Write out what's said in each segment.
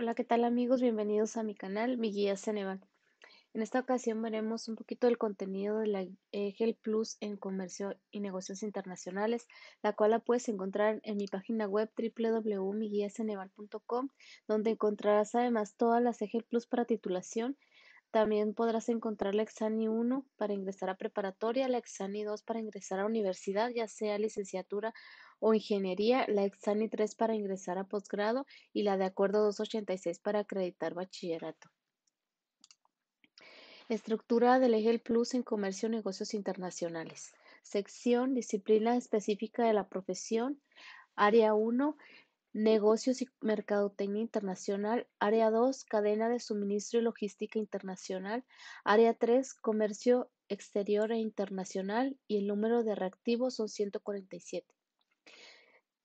Hola, ¿qué tal amigos? Bienvenidos a mi canal, mi guía Ceneval. En esta ocasión veremos un poquito del contenido de la EGEL Plus en comercio y negocios internacionales, la cual la puedes encontrar en mi página web www.miguiaceneval.com, donde encontrarás además todas las EGEL Plus para titulación. También podrás encontrar la Exani 1 para ingresar a preparatoria, la Exani 2 para ingresar a universidad, ya sea licenciatura o ingeniería, la Exani 3 para ingresar a posgrado y la de acuerdo 286 para acreditar bachillerato. Estructura del EGEL Plus en Comercio y Negocios Internacionales. Sección, disciplina específica de la profesión. Área 1, negocios y mercadotecnia internacional. Área 2, cadena de suministro y logística internacional. Área 3, comercio exterior e internacional. Y el número de reactivos son 147.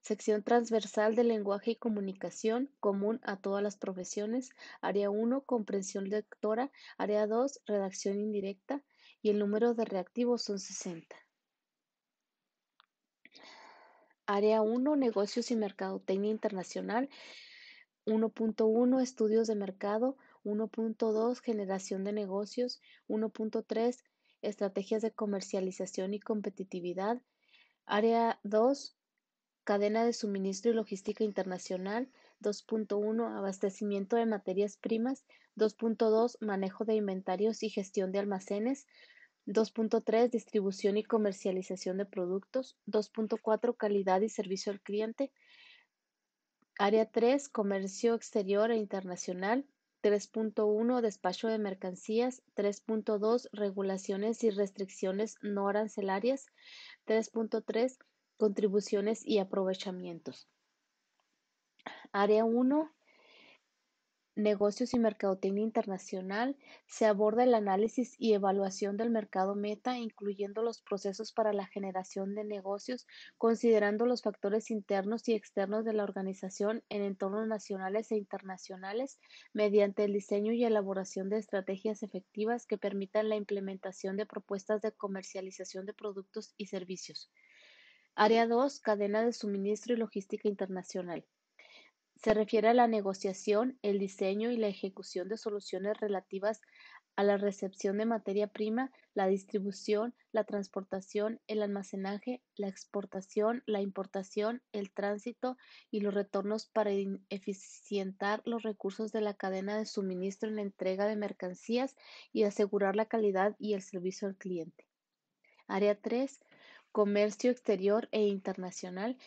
Sección transversal de lenguaje y comunicación, común a todas las profesiones. Área 1, comprensión lectora. Área 2, redacción indirecta. Y el número de reactivos son 60. Área 1, negocios y mercadotecnia internacional. 1.1, estudios de mercado. 1.2, generación de negocios. 1.3, estrategias de comercialización y competitividad. Área 2, cadena de suministro y logística internacional, 2.1 abastecimiento de materias primas, 2.2 manejo de inventarios y gestión de almacenes, 2.3 distribución y comercialización de productos, 2.4 calidad y servicio al cliente, área 3 comercio exterior e internacional, 3.1 despacho de mercancías, 3.2 regulaciones y restricciones no arancelarias, 3.3 contribuciones y aprovechamientos. Área 1. Negocios y mercadotecnia internacional. Se aborda el análisis y evaluación del mercado meta, incluyendo los procesos para la generación de negocios, considerando los factores internos y externos de la organización en entornos nacionales e internacionales, mediante el diseño y elaboración de estrategias efectivas que permitan la implementación de propuestas de comercialización de productos y servicios. Área 2. Cadena de suministro y logística internacional. Se refiere a la negociación, el diseño y la ejecución de soluciones relativas a la recepción de materia prima, la distribución, la transportación, el almacenaje, la exportación, la importación, el tránsito y los retornos para eficientar los recursos de la cadena de suministro en la entrega de mercancías y asegurar la calidad y el servicio al cliente. Área 3. Comercio Exterior e Internacional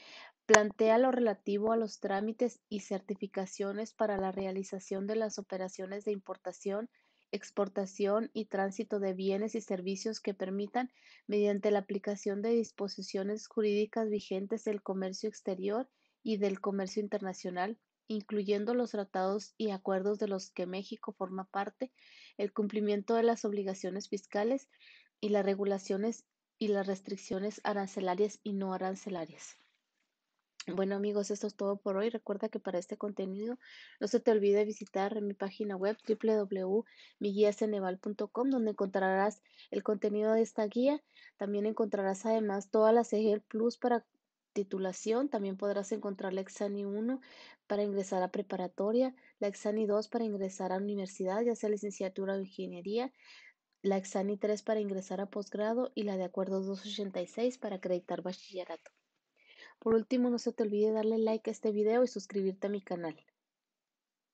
plantea lo relativo a los trámites y certificaciones para la realización de las operaciones de importación, exportación y tránsito de bienes y servicios que permitan, mediante la aplicación de disposiciones jurídicas vigentes del comercio exterior y del comercio internacional, incluyendo los tratados y acuerdos de los que México forma parte, el cumplimiento de las obligaciones fiscales y las regulaciones y las restricciones arancelarias y no arancelarias. Bueno amigos, esto es todo por hoy. Recuerda que para este contenido no se te olvide visitar mi página web www.miguiaceneval.com donde encontrarás el contenido de esta guía. También encontrarás además todas las EGEL Plus para titulación. También podrás encontrar la Exani 1 para ingresar a preparatoria, la Exani 2 para ingresar a universidad, ya sea licenciatura o ingeniería, la Exani 3 para ingresar a posgrado y la de acuerdo 286 para acreditar bachillerato. Por último, no se te olvide darle like a este video y suscribirte a mi canal.